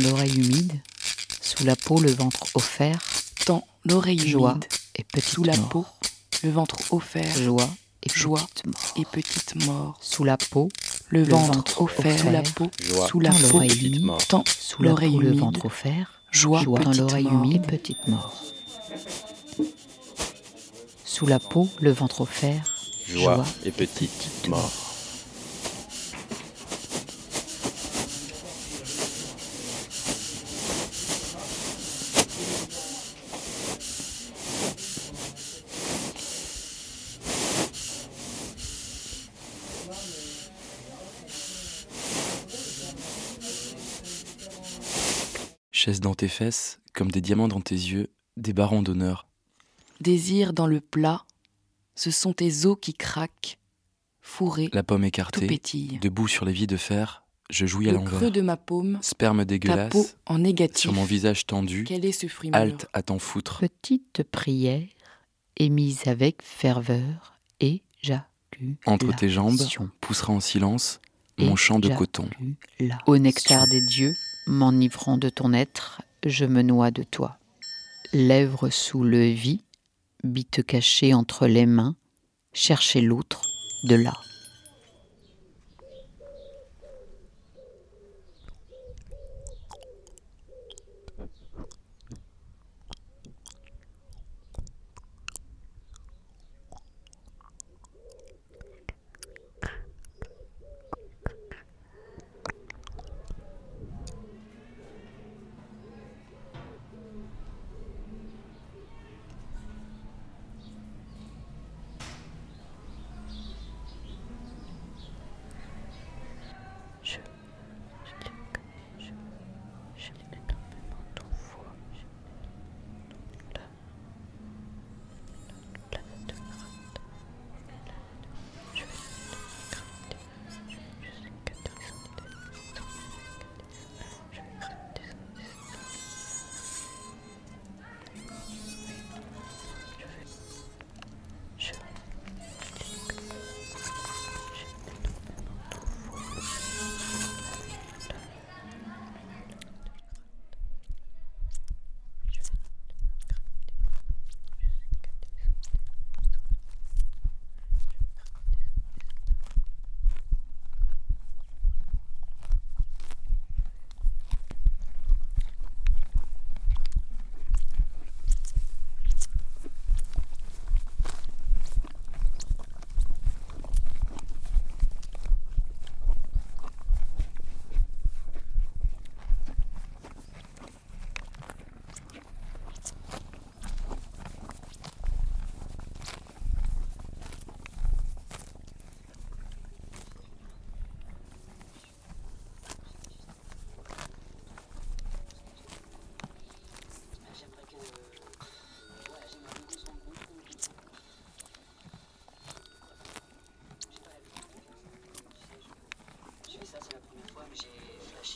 dans l'oreille humide, sous la peau le ventre offert, Dans l'oreille joie humide, et petite sous la mort. peau, le ventre offert, Joie et Joie. petite mort. et petite mort. Sous la peau, Le, ventre, ventre offert, sous la peau, Joie. sous la dans peau, humide, mort. sous la l'oreille peau le humide, ventre offert, joie, joie dans l'oreille humide, petite mort. Sous la peau, le ventre offert, Joie et petite mort. Chaise dans tes fesses, comme des diamants dans tes yeux, des barons d'honneur. Désir dans le plat, ce sont tes os qui craquent, fourrés, La pomme tout écartée, pétille. debout sur les vies de fer, je jouis à Le creux l'envers. de ma paume, Sperme ta dégueulasse, peau en négatif. sur mon visage tendu, Quel est ce fruit halte à t'en foutre. petite prière émise avec ferveur et j'accuse. Entre tes jambes, poussera en silence mon champ de coton. Au nectar des dieux, m'enivrant de ton être, je me noie de toi. Lèvres sous le vis, bite cachée entre les mains, chercher l'autre de là.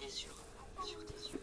Le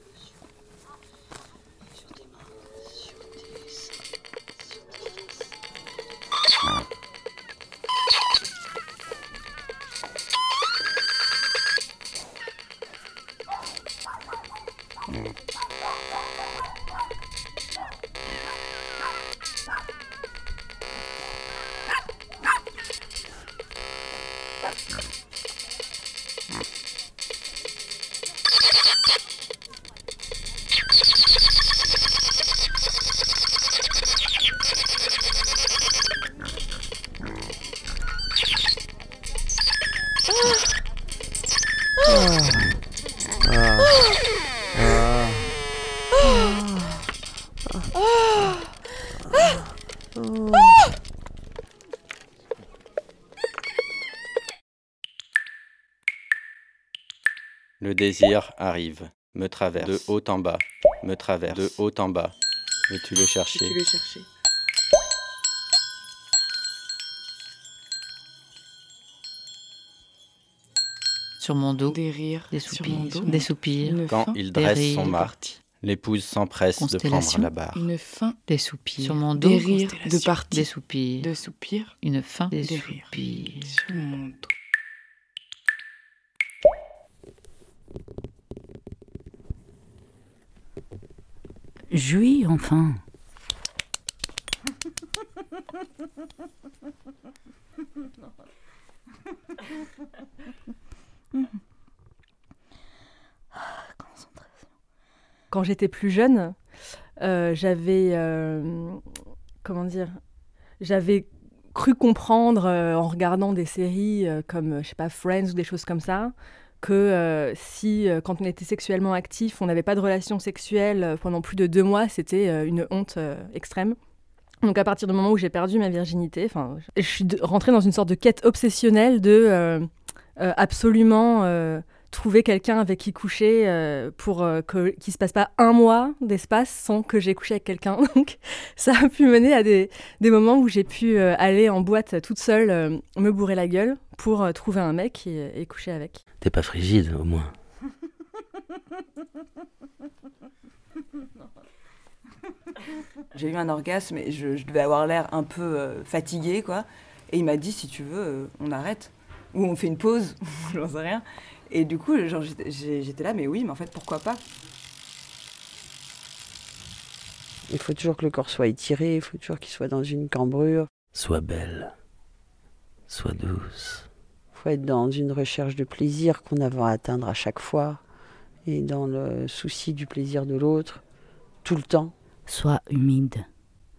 désir arrive, me traverse de haut en bas, me traverse de haut en bas. Veux-tu le chercher Tu le chercher. Sur mon dos, Des rires des sur mon soupirs, dos. des soupirs, Quand fin, il des dresse rires. son mât, l'épouse s'empresse de prendre la barre. une fin des soupirs. Sur mon dos, des rires de des partie, soupirs, de soupirs une fin, des, des rires. soupirs. sur mon dos. Jouis, enfin. Quand j'étais plus jeune, euh, j'avais. euh, comment dire J'avais cru comprendre euh, en regardant des séries comme, je sais pas, Friends ou des choses comme ça, que euh, si, euh, quand on était sexuellement actif, on n'avait pas de relation sexuelle euh, pendant plus de deux mois, c'était une honte extrême. Donc à partir du moment où j'ai perdu ma virginité, je suis rentrée dans une sorte de quête obsessionnelle de absolument trouver quelqu'un avec qui coucher euh, pour euh, que qu'il se passe pas un mois d'espace sans que j'ai couché avec quelqu'un. Donc ça a pu mener à des, des moments où j'ai pu euh, aller en boîte toute seule, euh, me bourrer la gueule pour euh, trouver un mec et, et coucher avec. T'es pas frigide, au moins. J'ai eu un orgasme et je, je devais avoir l'air un peu euh, fatiguée, quoi. Et il m'a dit, si tu veux, euh, on arrête. Ou on fait une pause, j'en sais rien. Et du coup, genre, j'étais j'ai- j'étais là, mais oui, mais en fait, pourquoi pas? Il faut toujours que le corps soit étiré, il faut toujours qu'il soit dans une cambrure. Sois belle. Sois douce. Il faut être dans une recherche de plaisir qu'on a à atteindre à chaque fois et dans le souci du plaisir de l'autre, tout le temps. Sois humide.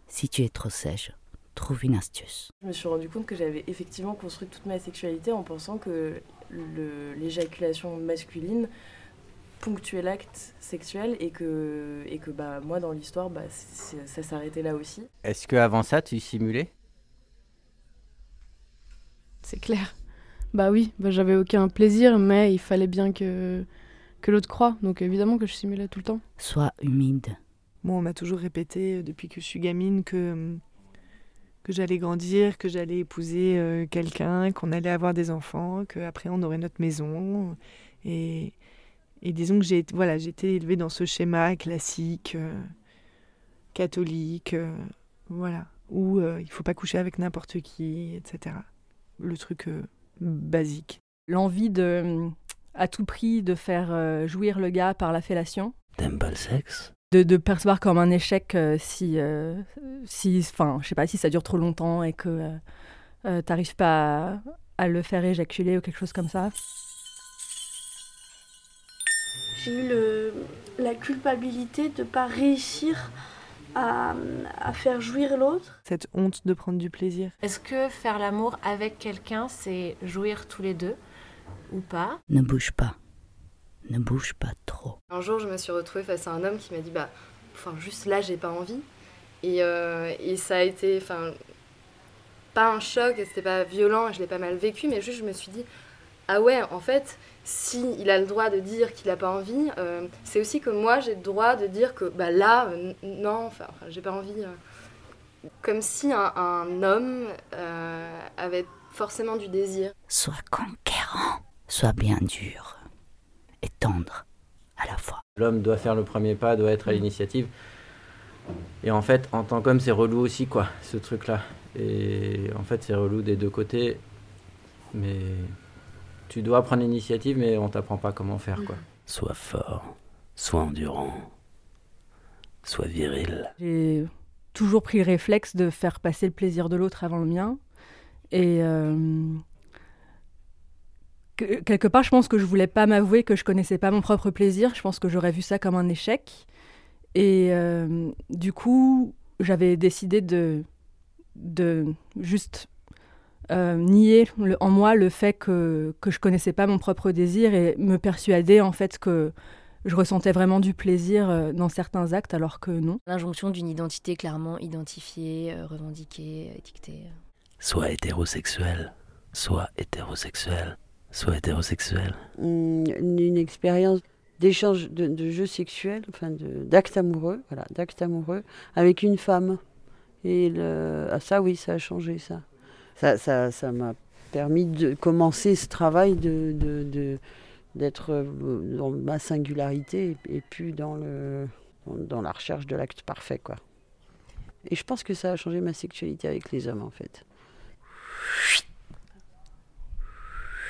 Si tu es trop sèche, trouve une astuce. Je me suis rendu compte que j'avais effectivement construit toute ma sexualité en pensant que l'éjaculation masculine ponctuait l'acte sexuel et que, et que bah, moi dans l'histoire bah, ça s'arrêtait là aussi. Est-ce que avant ça, tu simulais? C'est clair. Bah oui, bah j'avais aucun plaisir, mais il fallait bien que, que l'autre croie. Donc évidemment que je simulais tout le temps. Sois humide. Moi, on m'a toujours répété euh, depuis que je suis gamine que, euh, que j'allais grandir, que j'allais épouser euh, quelqu'un, qu'on allait avoir des enfants, qu'après on aurait notre maison. Et, et disons que j'ai voilà, été élevée dans ce schéma classique, euh, catholique, euh, voilà, où euh, il faut pas coucher avec n'importe qui, etc. Le truc euh, basique. L'envie de, à tout prix, de faire jouir le gars par la fellation. T'aimes pas le sexe? De, de percevoir comme un échec euh, si, euh, si, enfin, je sais pas, si ça dure trop longtemps et que euh, euh, t'arrives pas à, à le faire éjaculer ou quelque chose comme ça. J'ai eu le, la culpabilité de ne pas réussir à, à faire jouir l'autre. Cette honte de prendre du plaisir. Est-ce que faire l'amour avec quelqu'un, c'est jouir tous les deux ou pas? Ne bouge pas. Ne bouge pas trop. Un jour, je me suis retrouvée face à un homme qui m'a dit bah, enfin, juste là, j'ai pas envie. Et, euh, et ça a été, enfin, pas un choc, c'était pas violent, je l'ai pas mal vécu, mais juste je me suis dit ah ouais, en fait, si il a le droit de dire qu'il a pas envie, euh, c'est aussi que moi j'ai le droit de dire que bah là, euh, non, enfin, j'ai pas envie. comme si un, un homme avait forcément du désir. Sois conquérant. Sois bien dur. Et tendre à la fois. L'homme doit faire le premier pas, doit être à l'initiative. Et en fait, en tant qu'homme, c'est relou aussi, quoi, ce truc-là. Et en fait, c'est relou des deux côtés. Mais tu dois prendre l'initiative, mais on t'apprend pas comment faire, quoi. Sois fort. Sois endurant. Sois viril. J'ai toujours pris le réflexe de faire passer le plaisir de l'autre avant le mien. Et euh, que- quelque part, je pense que je voulais pas m'avouer que je connaissais pas mon propre plaisir. Je pense que j'aurais vu ça comme un échec. Et euh, du coup, j'avais décidé de, de juste euh, nier le- en moi le fait que, que je connaissais pas mon propre désir et me persuader en fait que je ressentais vraiment du plaisir euh, dans certains actes alors que non. L'injonction d'une identité clairement identifiée, revendiquée, étiquetée. Sois hétérosexuel. Sois hétérosexuel. Sois hétérosexuel. Hum, Une, expérience d'échange de, jeux sexuels, enfin d'actes amoureux, voilà, d'actes amoureux avec une femme. Et ah, ça, oui, ça a changé ça. Ça, ça, m'a permis de commencer ce travail de, d'être euh, dans ma singularité et, puis dans, le, dans la recherche de l'acte parfait, quoi. Et je pense que ça a changé ma sexualité avec les hommes, en fait.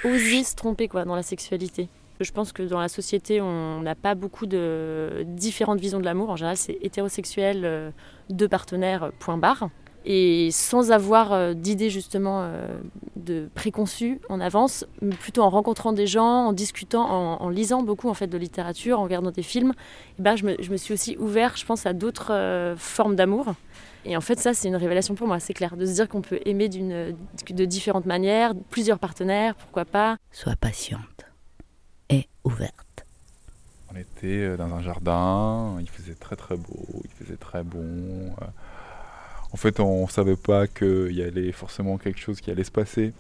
Oser se tromper quoi dans la sexualité. Je pense que dans la société, on n'a pas beaucoup de différentes visions de l'amour. En général, c'est hétérosexuel, euh, deux partenaires, point barre. Et sans avoir euh, d'idées justement euh, de préconçues en avance, plutôt en rencontrant des gens, en discutant, en, lisant beaucoup en fait de littérature, en regardant des films, eh ben, je, me, je me suis aussi ouvert, je pense, à d'autres euh, formes d'amour. Et en fait, ça, c'est une révélation pour moi, c'est clair, de se dire qu'on peut aimer de différentes manières, plusieurs partenaires, pourquoi pas. Sois patiente et ouverte. On était euh, dans un jardin, il faisait très très beau, il faisait très bon. euh. En fait, on savait pas qu'il y allait forcément quelque chose qui allait se passer.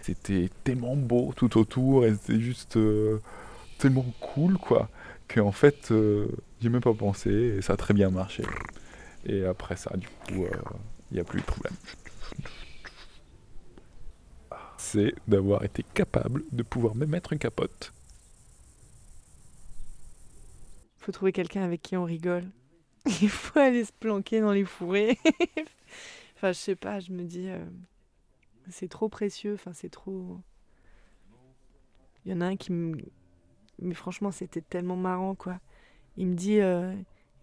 C'était tellement beau tout autour et c'était juste euh, tellement cool, quoi, qu'en fait, euh, j'ai même pas pensé et ça a très bien marché. Et après ça, du coup, euh, il n'y a plus de problème. C'est d'avoir été capable de pouvoir me mettre une capote. faut trouver quelqu'un avec qui on rigole. Il faut aller se planquer dans les fourrés. enfin, je sais pas, je me dis, euh, c'est trop précieux, enfin, c'est trop. Il y en a un qui me. Mais franchement, c'était tellement marrant, quoi. Il me dit, euh,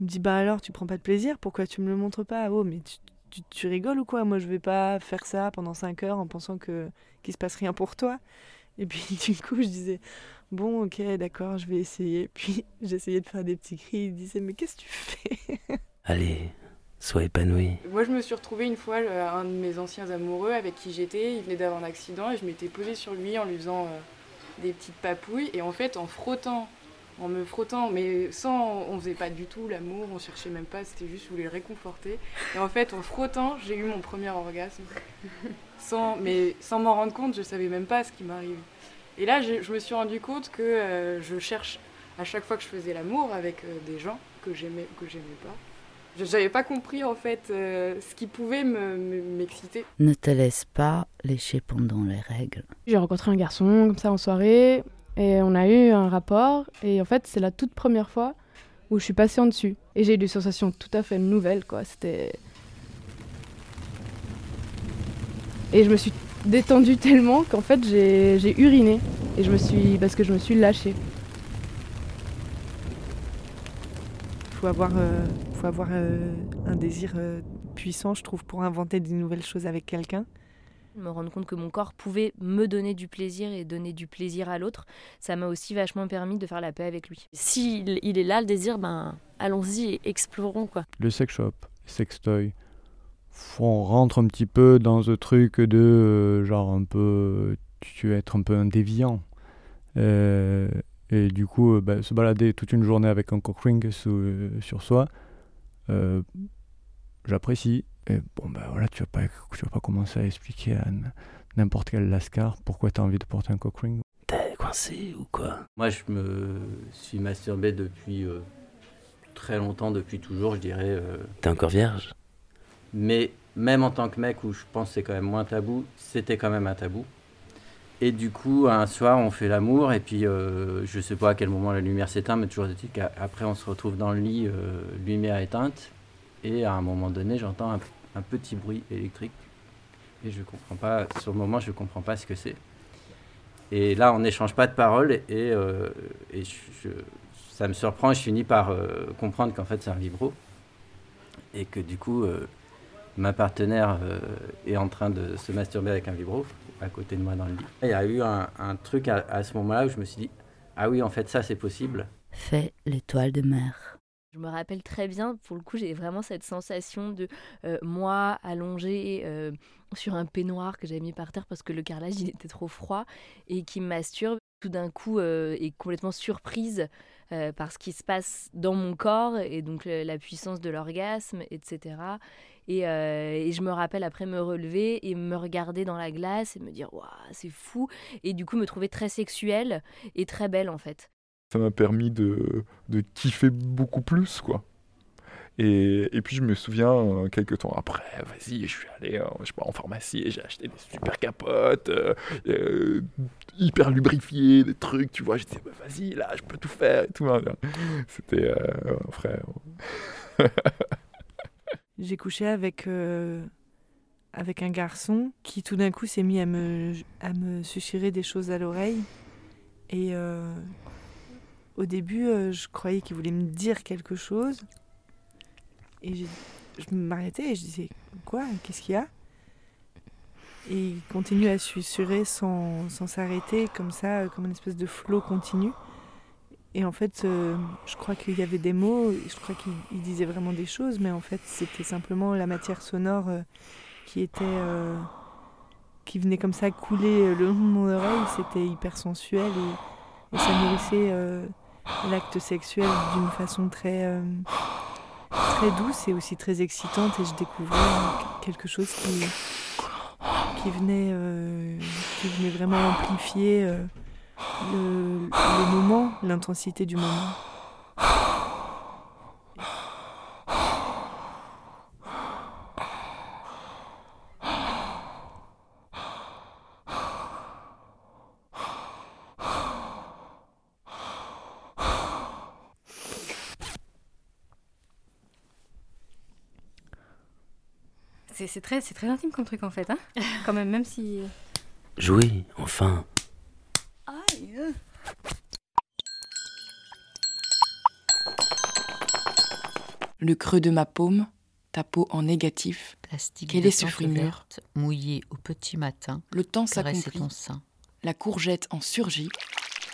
il me dit, bah alors, tu prends pas de plaisir Pourquoi tu me le montres pas? Oh, mais tu, tu, tu rigoles ou quoi? Moi, je vais pas faire ça pendant 5 heures en pensant que qu'il se passe rien pour toi. Et puis, du coup, je disais, bon, ok, d'accord, je vais essayer. Puis, j'essayais de faire des petits cris. Il disait, mais qu'est-ce que tu fais? Allez, sois épanoui. Moi, je me suis retrouvée une fois, euh, un de mes anciens amoureux avec qui j'étais, il venait d'avoir un accident et je m'étais posée sur lui en lui faisant euh, des petites papouilles. Et en fait, en frottant, en me frottant, mais sans. On faisait pas du tout l'amour, on cherchait même pas, c'était juste, je voulais le réconforter. Et en fait, en frottant, j'ai eu mon premier orgasme. sans, mais sans m'en rendre compte, je savais même pas ce qui m'arrive. Et là, je, je me suis rendu compte que euh, je cherche à chaque fois que je faisais l'amour avec euh, des gens que j'aimais que j'aimais pas. Je n'avais pas compris en fait euh, ce qui pouvait me- me- m'exciter. Ne te laisse pas lécher pendant les règles. J'ai rencontré un garçon comme ça en soirée et on a eu un rapport et en fait c'est la toute première fois où je suis passée en dessus et j'ai eu des sensations tout à fait nouvelles quoi. C'était et je me suis détendue tellement qu'en fait j'ai uriné et je me suis parce que je me suis lâchée. faut avoir, euh, faut avoir euh, un désir euh, puissant, je trouve, pour inventer des nouvelles choses avec quelqu'un. Me rendre compte que mon corps pouvait me donner du plaisir et donner du plaisir à l'autre, ça m'a aussi vachement permis de faire la paix avec lui. S'il il est là, le désir, ben allons-y et explorons quoi. le sex shop, sextoy, on rentre un petit peu dans ce truc de euh, genre un peu, tu veux être un peu un déviant. Euh, et du coup, euh, bah, se balader toute une journée avec un cock ring sous- euh, sur soi, euh, j'apprécie. Et bon, ben voilà, tu vas pas, tu vas pas commencer à expliquer à n'importe quel lascar pourquoi tu as envie de porter un cock ring. T'es coincé ou quoi? Moi, je me suis masturbé depuis euh, très longtemps, depuis toujours, je dirais. euh, T'es encore vierge? Mais même en tant que mec, où je pense que c'est quand même moins tabou, c'était quand même un tabou. Et du coup, un soir, on fait l'amour, et puis euh, je sais pas à quel moment la lumière s'éteint, mais toujours est-il qu'après, on se retrouve dans le lit, euh, lumière éteinte, et à un moment donné, j'entends un, petit bruit électrique, et je comprends pas, sur le moment, je comprends pas ce que c'est. Et là, on n'échange pas de paroles, et, euh, ça me surprend, je finis par euh, comprendre qu'en fait, c'est un vibro, et que du coup, euh, ma partenaire est en train de se masturber avec un vibro à côté de moi dans le lit. Il y a eu un, truc à ce moment-là où je me suis dit, ah oui, en fait, ça, c'est possible. Fais l'étoile de mer. Je me rappelle très bien, pour le coup, j'ai vraiment cette sensation de euh, moi allongée euh, sur un peignoir que j'avais mis par terre parce que le carrelage il était trop froid et qui masturbe. Tout d'un coup, euh, est complètement surprise euh, par ce qui se passe dans mon corps et donc la puissance de l'orgasme, etc. Et, et je me rappelle après me relever et me regarder dans la glace et me dire waouh c'est fou et du coup me trouver très sexuelle et très belle en fait. Ça m'a permis de, de kiffer beaucoup plus, quoi. Et, et puis je me souviens, euh, quelques temps après, vas-y, je suis allé euh, je sais pas, en pharmacie et j'ai acheté des super capotes, euh, hyper lubrifiées, des trucs, tu vois. J'étais, bah, vas-y, là, je peux tout faire et tout. hein. C'était, frère. J'ai couché avec, avec un garçon qui tout d'un coup s'est mis à me, à me susurrer des choses à l'oreille. Et au début, euh, je croyais qu'il voulait me dire quelque chose. Et je m'arrêtais et je disais Quoi? Qu'est-ce qu'il y a? Et il continue à susurrer sans, s'arrêter, comme ça, euh, comme une espèce de flot continu. Et en fait, euh, je crois qu'il y avait des mots, je crois qu'il il disait vraiment des choses, mais en fait, c'était simplement la matière sonore qui était. qui venait comme ça couler le long de mon oreille. C'était hyper sensuel et, et ça nourrissait l'acte sexuel d'une façon très. euh, très douce et aussi très excitante et je découvrais quelque chose qui, qui, venait, euh, qui venait vraiment amplifier euh, le moment, l'intensité du moment. C'est très, c'est très intime comme truc en fait, hein Quand même, même si. Jouer, enfin. Le creux de ma paume, ta peau en négatif. Plastique Quel est ce fruit mûr mouillé au petit matin. Le temps s'accomplit. ton sein. La courgette en surgit.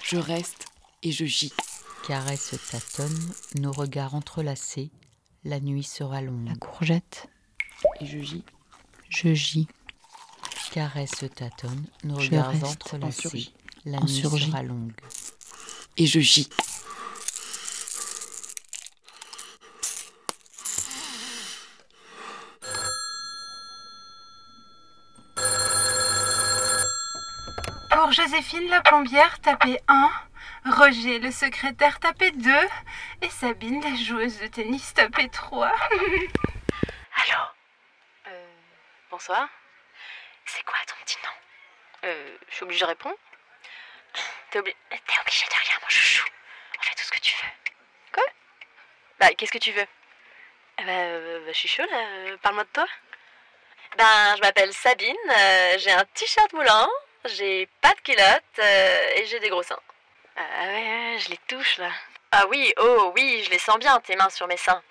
Je reste et je gis. Caresse tâtonne, nos regards entrelacés. La nuit sera longue. La courgette. Et je gis. Je gis. Caresse tâtonne, nos Je regards entrelacés. La En nuit sera longue. Et je gis. Pour Joséphine la plombière, tapez 1. Roger le secrétaire, tapez 2. Et Sabine la joueuse de tennis, tapez 3. Bonsoir. C'est quoi ton petit nom? Euh, je suis obligée de répondre T'es obli- t'es obligée de rien, mon chouchou. On fait tout ce que tu veux. Quoi? Bah, qu'est-ce que tu veux? Eh bah, euh, bah, je suis chaud là, euh, parle-moi de toi. Ben, je m'appelle Sabine, euh, j'ai un t-shirt moulant, j'ai pas de culotte euh, et j'ai des gros seins. Ah ouais, ouais, je les touche là. Ah oui, oh oui, je les sens bien, tes mains sur mes seins.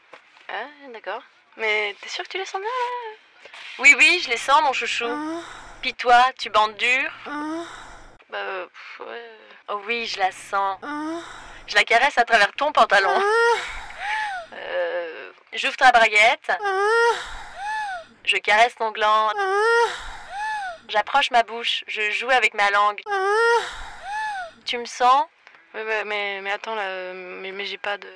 Ah, d'accord. Mais t'es sûr que tu les sens bien là? Oui, oui, je les sens, mon chouchou. Puis toi, tu bandes dur? Bah, euh, pff, ouais. Oh oui, je la sens. Je la caresse à travers ton pantalon. Euh, J'ouvre ta braguette. Je caresse ton gland. J'approche ma bouche. Je joue avec ma langue. Tu me sens? Mais, mais, mais attends, là, mais, mais j'ai pas de.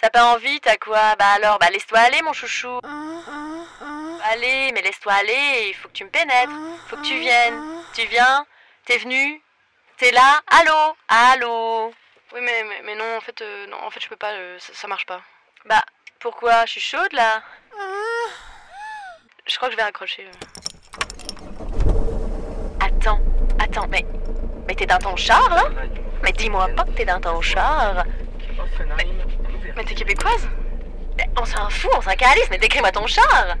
T'as pas envie, t'as quoi? Bah alors, bah laisse-toi aller, mon chouchou. Allez, mais laisse-toi aller, il faut que tu me pénètres. Faut que tu viennes. Tu viens T'es venu T'es là Allô Allô Oui, mais, mais, mais non, en fait, euh, non, en fait, je peux pas, euh, ça, ça marche pas. Bah, pourquoi? Je suis chaude là Je crois que je vais raccrocher. euh. Attends, attends, mais. Mais t'es dans ton char là? Mais dis-moi pas que t'es dans ton char. Mais, mais t'es québécoise? Mais On s'en fout, on s'en calisse, mais décris-moi ton char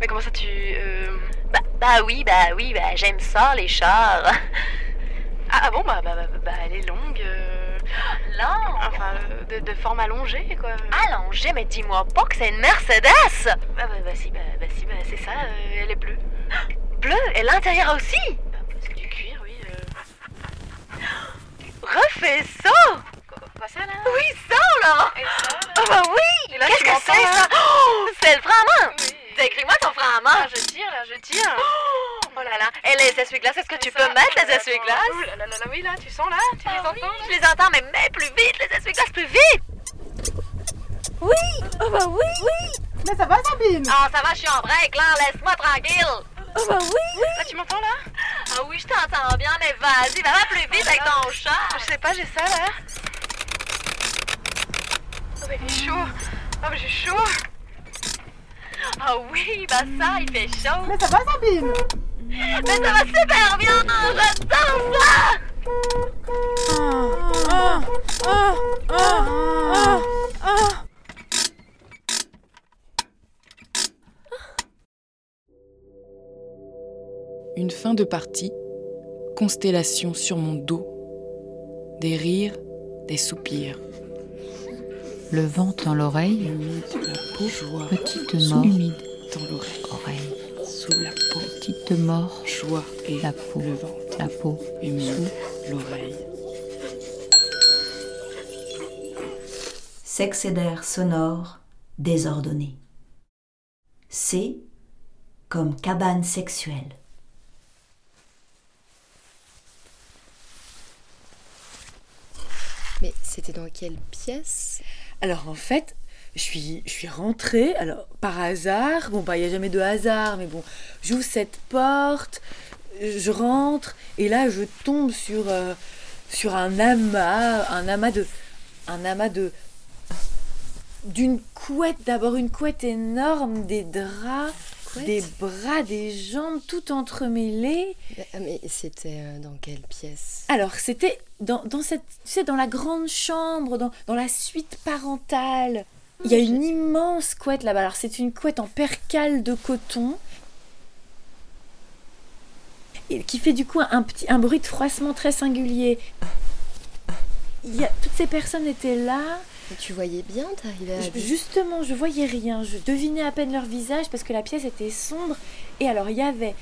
Mais comment ça tu. euh, Bah, bah oui, bah oui, bah j'aime ça les chars. Ah, ah bon, bah, bah, bah, bah, elle est longue. Euh... Longue Enfin, euh, de, de forme allongée quoi. Allongée Mais dis-moi pas que c'est une Mercedes Bah, bah, bah si, bah, bah si, bah c'est ça, euh, elle est bleue. Bleue Et l'intérieur aussi Bah, c'est du cuir, oui. euh. Refais ça Quoi ça là? Oui, ça là Ah bah oui Et là, Qu'est-ce que c'est là? ça? Oh, C'est le à main Décris-moi ton frein à main Ah, je tire là, je tire. Oh! Là là. Et les essuie-glaces, est-ce que tu peux mettre les essuie-glaces? Oh là là là là, oui, là, tu sens là Tu les Ah entends oui, là Je les entends, mais mets plus vite les essuie-glaces, plus vite! Oui! Oh bah oui! Oui! Mais ça va, Sabine? Ah, ça va, je suis en break là, laisse-moi tranquille! Oh bah oui! Là, tu m'entends là? Ah oui, je t'entends bien, mais vas-y, va plus vite avec ton chat! Je sais pas, j'ai ça là. Oh bah il est chaud. Oh bah j'ai chaud Ah oui, bah ça, il fait chaud Mais ça va, Sabine? Mais ça va super bien J'adore ça Ah Ah Ah Ah Une fin de partie, constellation sur mon dos. des rires, des soupirs. Le vent dans l'oreille, Humide la peau, joie, petite sous mort, humide dans l'oreille, oreille, sous la peau, petite mort, joie et la peau, le ventre, la peau, humide l'oreille. Sexédaire sonore désordonné. C comme cabane sexuelle. Mais c'était dans quelle pièce? Alors en fait, je suis, je rentrée, alors par hasard, bon bah il n'y a jamais de hasard, mais bon, j'ouvre cette porte, je rentre, et là je tombe sur, euh, sur un amas, un amas de... Un amas de d'une couette, d'abord une couette énorme, des draps, des bras, des jambes, tout entremêlés. Ah, Mais c'était euh, dans quelle pièce? Alors, c'était dans, dans cette, tu sais, dans la grande chambre, dans, dans la suite parentale. Il y a une immense couette là-bas. Alors, c'est une couette en percale de coton. Et qui fait du coup un, petit, un bruit de froissement très singulier. Il y a, toutes ces personnes étaient là. Tu voyais bien, t'arrivais à... Je- Justement, je voyais rien. Je devinais à peine leur visage parce que la pièce était sombre. Et alors, il y avait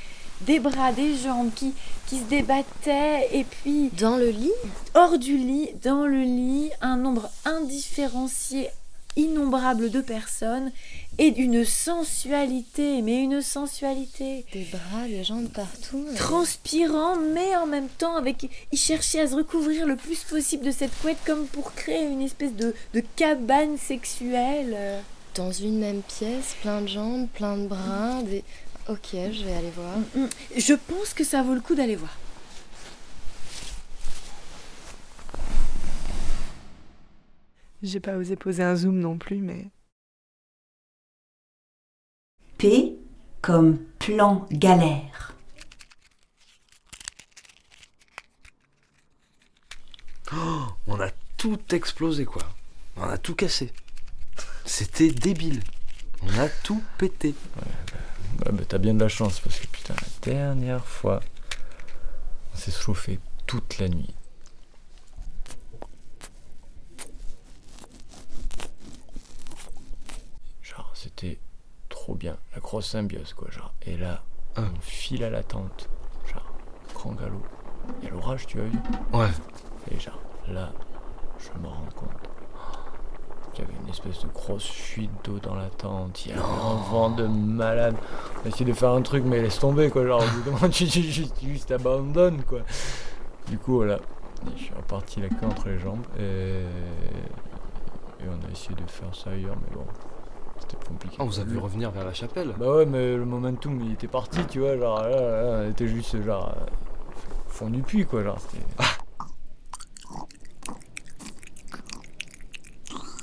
des bras, des jambes qui, qui se débattaient. Et puis. Dans le lit? Hors du lit, dans le lit, un nombre indifférencié, innombrable de personnes. Et d'une sensualité, mais une sensualité. Des bras, des jambes partout. euh. Transpirant, mais en même temps, avec. Il cherchait à se recouvrir le plus possible de cette couette, comme pour créer une espèce de, de cabane sexuelle. euh. Dans une même pièce, plein de jambes, plein de bras, des... Ok, je vais aller voir. Mm. Je pense que ça vaut le coup d'aller voir. J'ai pas osé poser un zoom non plus, mais P comme plan galère. Oh, on a tout explosé quoi. On a tout cassé. C'était débile. On a tout pété. Ouais, bah, t'as bien de la chance parce que putain, la dernière fois, on s'est chauffé toute la nuit. Genre, c'était trop bien, la grosse symbiose quoi. Genre, et là, on file à la tente, genre, grand galop. Il y a l'orage, tu as vu? Ouais. Et genre, là, je me rends compte qu'il y avait une espèce de grosse fuite d'eau dans la tente. Il y avait un vent de malade. On a essayé de faire un truc, mais laisse tomber, quoi. Genre, tu- tu juste abandonnes, quoi. Du coup, voilà. Je suis reparti la queue entre les jambes. Et, et on a essayé de faire ça ailleurs, mais bon. C'était compliqué. Ah, on vous a vu revenir vers la chapelle. Bah ouais, mais le momentum, il était parti, tu vois. Genre, là, là, on était juste, genre, euh, fond du puits, quoi. Genre, c'était.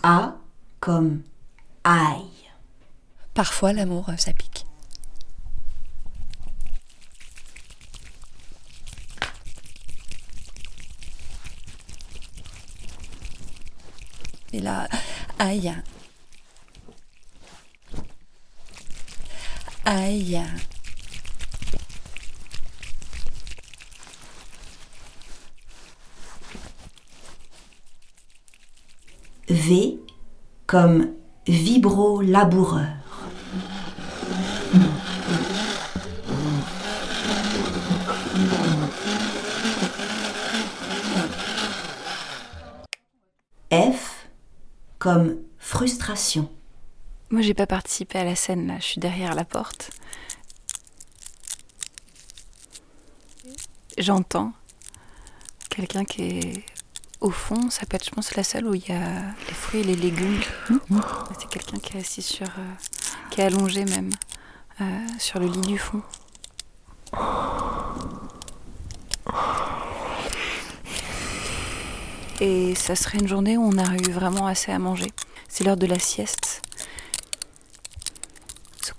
A comme aïe. Parfois, l'amour, euh, ça pique. Et là, aïe. Aïe. V comme vibro-laboureur. F comme frustration. Moi, j'ai pas participé à la scène là, je suis derrière la porte. J'entends quelqu'un qui est au fond, ça peut être, je pense, la salle où il y a les fruits et les légumes. C'est quelqu'un qui est assis sur. euh, qui est allongé même, euh, sur le lit du fond. Et ça serait une journée où on a eu vraiment assez à manger. C'est l'heure de la sieste.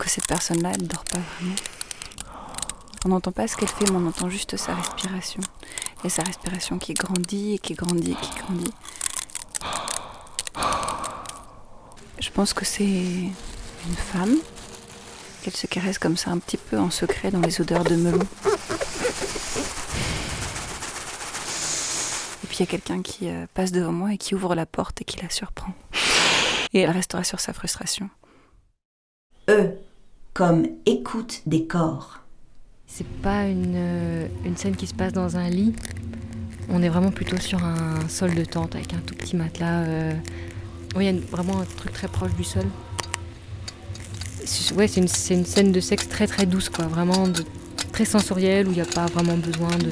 Cette personne-là, ne dort pas vraiment. On n'entend pas ce qu'elle fait, mais on entend juste sa respiration. Et sa respiration qui grandit et qui grandit et qui grandit. Je pense que c'est une femme. qu'elle se caresse comme ça un petit peu en secret dans les odeurs de melon. Et puis il y a quelqu'un qui euh, passe devant moi et qui ouvre la porte et qui la surprend. Et elle restera sur sa frustration. E comme écoute des corps. C'est pas une, euh, une scène qui se passe dans un lit. On est vraiment plutôt sur un sol de tente avec un tout petit matelas. euh. Oui, il y a vraiment un truc très proche du sol. Ouais, c'est une, une scène de sexe très très douce, quoi. Vraiment très sensorielle où il n'y a pas vraiment besoin de,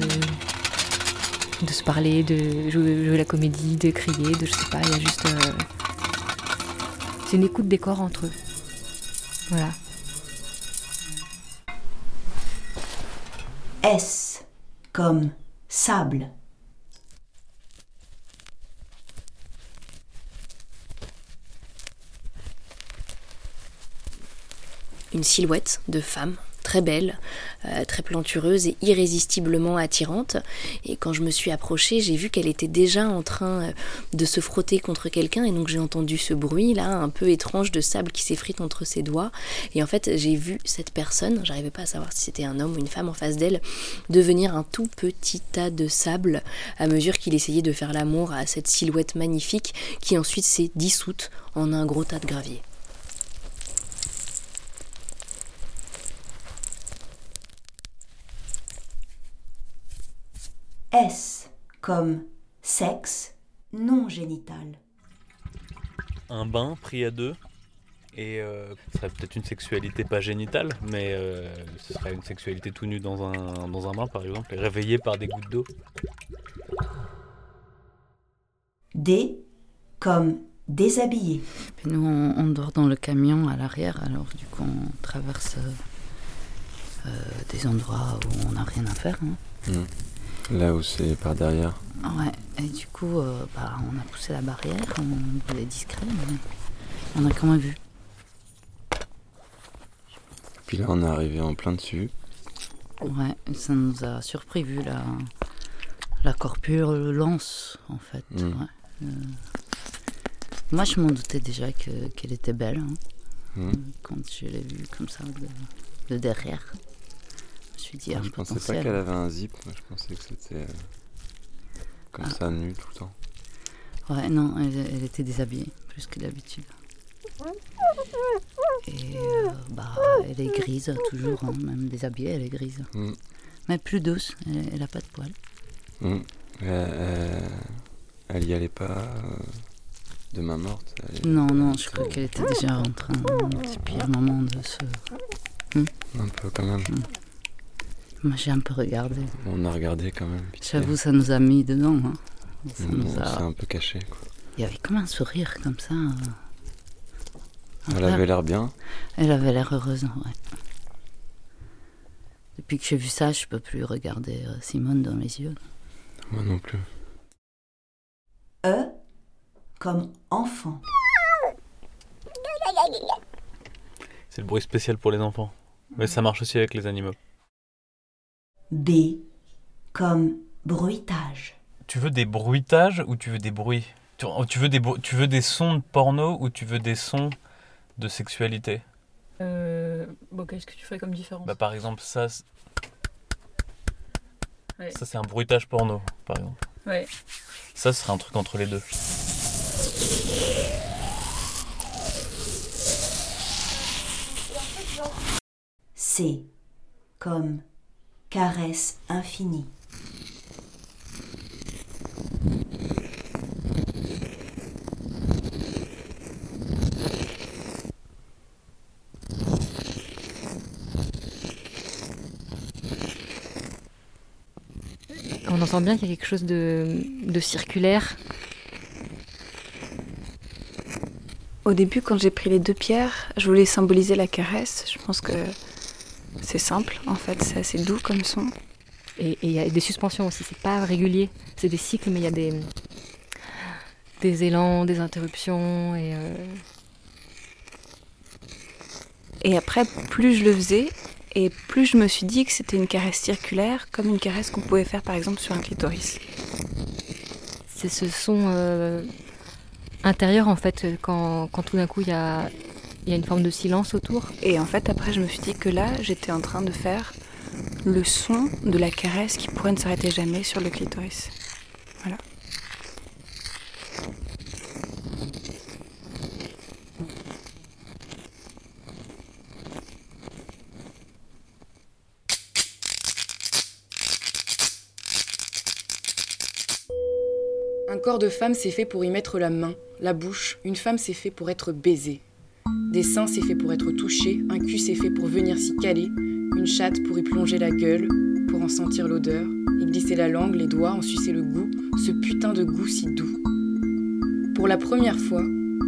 de se parler, de jouer, jouer la comédie, de crier, de je sais pas. Il y a juste. euh, C'est une écoute des corps entre eux. Voilà. S comme sable. une silhouette de femme très belle, euh, très plantureuse et irrésistiblement attirante. Et quand je me suis approchée, j'ai vu qu'elle était déjà en train euh, de se frotter contre quelqu'un et donc j'ai entendu ce bruit là un peu étrange de sable qui s'effrite entre ses doigts. Et en fait, j'ai vu cette personne, j'arrivais pas à savoir si c'était un homme ou une femme en face d'elle, devenir un tout petit tas de sable à mesure qu'il essayait de faire l'amour à cette silhouette magnifique qui ensuite s'est dissoute en un gros tas de gravier. S comme sexe non génital. un bain pris à deux. Et euh, ce serait peut-être une sexualité pas génitale, mais euh, ce serait une sexualité tout nu dans un, dans un bain par exemple, et réveillé par des gouttes d'eau. D comme déshabillé. Puis nous, on, on dort dans le camion à l'arrière, alors du coup, on traverse euh, euh, des endroits où on n'a rien à faire. hein. Hmm. Là où c'est par derrière. Ouais, et du coup, euh, bah, on a poussé la barrière, on voulait discret, mais on a quand même vu. Puis là, on est arrivé en plein dessus. Ouais, ça nous a surpris vu la, la corpulence, en fait. Mm. ouais. Euh, moi, je m'en doutais déjà que- qu'elle était belle, hein, Mm. quand je l'ai vue comme ça, de, de derrière. Je pensais pas qu'elle avait un zip. Moi, je pensais que c'était euh, comme ça, nu tout le temps. Ouais, non, elle, elle était déshabillée, plus que d'habitude. Et euh, bah, elle est grise toujours, hein, même déshabillée, elle est grise. Mm. Mais plus douce, elle, elle a pas de poils. Hmm. Euh, elle y allait pas de main morte. elle- Non, non, je crois qu'elle était déjà en train, un moment, de se. Hmm. Un peu quand même. Moi, j'ai un peu regardé. On a regardé quand même. J'avoue, ça nous a mis dedans. hein. Ça nous on a- s'est un peu caché. Quoi. Il y avait comme un sourire comme ça. Elle avait l'air bien. Elle avait l'air heureuse, ouais. Depuis que j'ai vu ça, je peux plus regarder euh, Simone dans les yeux. Moi non plus. E comme enfant. C'est le bruit spécial pour les enfants. Mais ça marche aussi avec les animaux. B comme bruitage. Tu veux des bruitages ou tu veux des bruits? Tu, tu veux des, tu veux des sons de porno ou tu veux des sons de sexualité? Euh, bon, qu'est-ce que tu fais comme différence? Bah, Par exemple, ça, Ouais. ça c'est un bruitage porno, par exemple. Ouais. Ça, ce serait un truc entre les deux. C comme caresse infinie. On entend bien qu'il y a quelque chose de, de circulaire. Au début, quand j'ai pris les deux pierres, je voulais symboliser la caresse. Je pense que c'est simple, en fait, c'est assez doux comme son. Et il y a des suspensions aussi, c'est pas régulier. C'est des cycles, mais il y a des, des élans, des interruptions. Et, euh, Et après, plus je le faisais, et plus je me suis dit que c'était une caresse circulaire, comme une caresse qu'on pouvait faire par exemple sur un clitoris. c'est ce son euh, intérieur, en fait, quand, quand tout d'un coup il y a, il y a une forme de silence autour. Et en fait, après, je me suis dit que là, j'étais en train de faire le son de la caresse qui pourrait ne s'arrêter jamais sur le clitoris. Voilà. Un corps de femme, c'est fait pour y mettre la main, la bouche. Une femme, c'est fait pour être baisée, des seins, c'est fait pour être touché. Un cul, c'est fait pour venir s'y caler. Une chatte pour y plonger la gueule, pour en sentir l'odeur. Y glisser la langue, les doigts, en sucer le goût. Ce putain de goût si doux. Pour la première fois,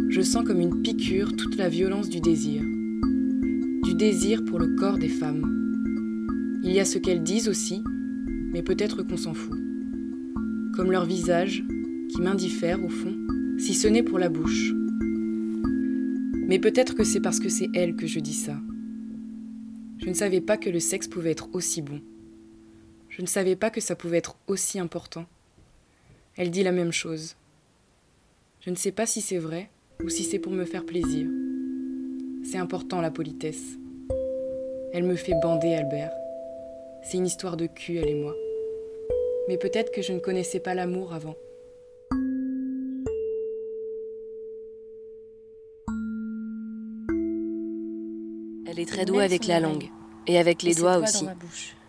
je sens comme une piqûre toute la violence du désir. Du désir pour le corps des femmes. Il y a ce qu'elles disent aussi, mais peut-être qu'on s'en fout. Comme leur visage, qui m'indiffère au fond, si ce n'est pour la bouche. Mais peut-être que c'est parce que c'est elle que je dis ça. Je ne savais pas que le sexe pouvait être aussi bon. Je ne savais pas que ça pouvait être aussi important. Elle dit la même chose. Je ne sais pas si c'est vrai ou si c'est pour me faire plaisir. C'est important la politesse. Elle me fait bander, Albert. C'est une histoire de cul, elle et moi. Mais peut-être que je ne connaissais pas l'amour avant. Elle est très douée avec la langue. Et avec les doigts aussi.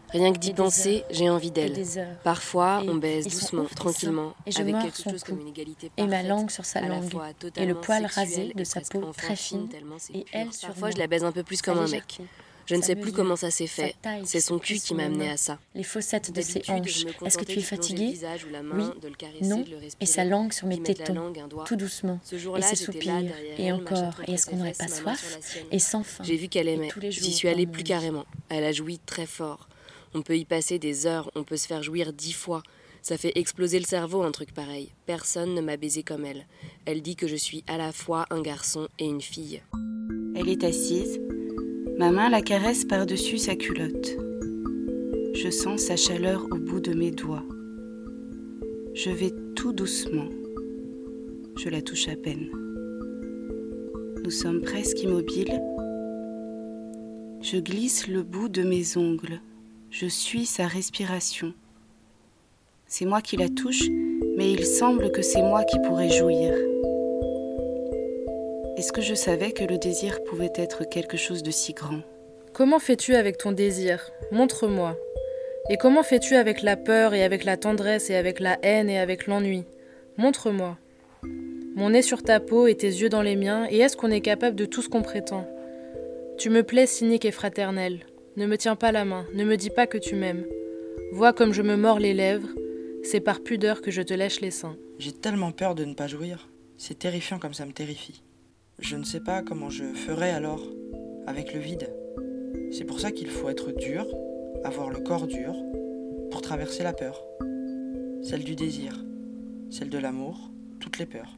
Rien que d'y penser, j'ai envie d'elle. Parfois, on baise doucement, tranquillement, et je avec quelque son chose cou, comme une égalité et ma langue sur sa langue, et le poil rasé de sa peau très fine, et elle sur Parfois, je la baise un peu plus comme un mec. Je ne sa sais plus comment ça s'est fait. C'est son cul qui m'a amené à ça. Les fossettes de ses hanches. Est-ce que tu es de plonger le fatigué visage ou la main, Oui. Non. Et sa langue sur mes tétons. Tout doucement. Ce Et ses soupirs. Et encore. Et est-ce qu'on n'aurait pas soif. Et sans fin. J'ai vu qu'elle aimait. J'y suis allée plus carrément. Elle a joui très fort. On peut y passer des heures, on peut se faire jouir dix fois. Ça fait exploser le cerveau un truc pareil. Personne ne m'a baisé comme elle. Elle dit que je suis à la fois un garçon et une fille. Elle est assise. Ma main la caresse par-dessus sa culotte. Je sens sa chaleur au bout de mes doigts. Je vais tout doucement. Je la touche à peine. Nous sommes presque immobiles. Je glisse le bout de mes ongles. Je suis sa respiration. C'est moi qui la touche, mais il semble que c'est moi qui pourrais jouir. Est-ce que je savais que le désir pouvait être quelque chose de si grand? Comment fais-tu avec ton désir? Montre-moi. Et comment fais-tu avec la peur et avec la tendresse et avec la haine et avec l'ennui? Montre-moi. Mon nez sur ta peau et tes yeux dans les miens, et est-ce qu'on est capable de tout ce qu'on prétend? Tu me plais cynique et fraternel. Ne me tiens pas la main, ne me dis pas que tu m'aimes. Vois comme je me mords les lèvres, c'est par pudeur que je te lèche les seins. J'ai tellement peur de ne pas jouir. C'est terrifiant comme ça me terrifie. Je ne sais pas comment je ferai alors avec le vide. C'est pour ça qu'il faut être dur, avoir le corps dur, pour traverser la peur. Celle du désir, celle de l'amour, toutes les peurs.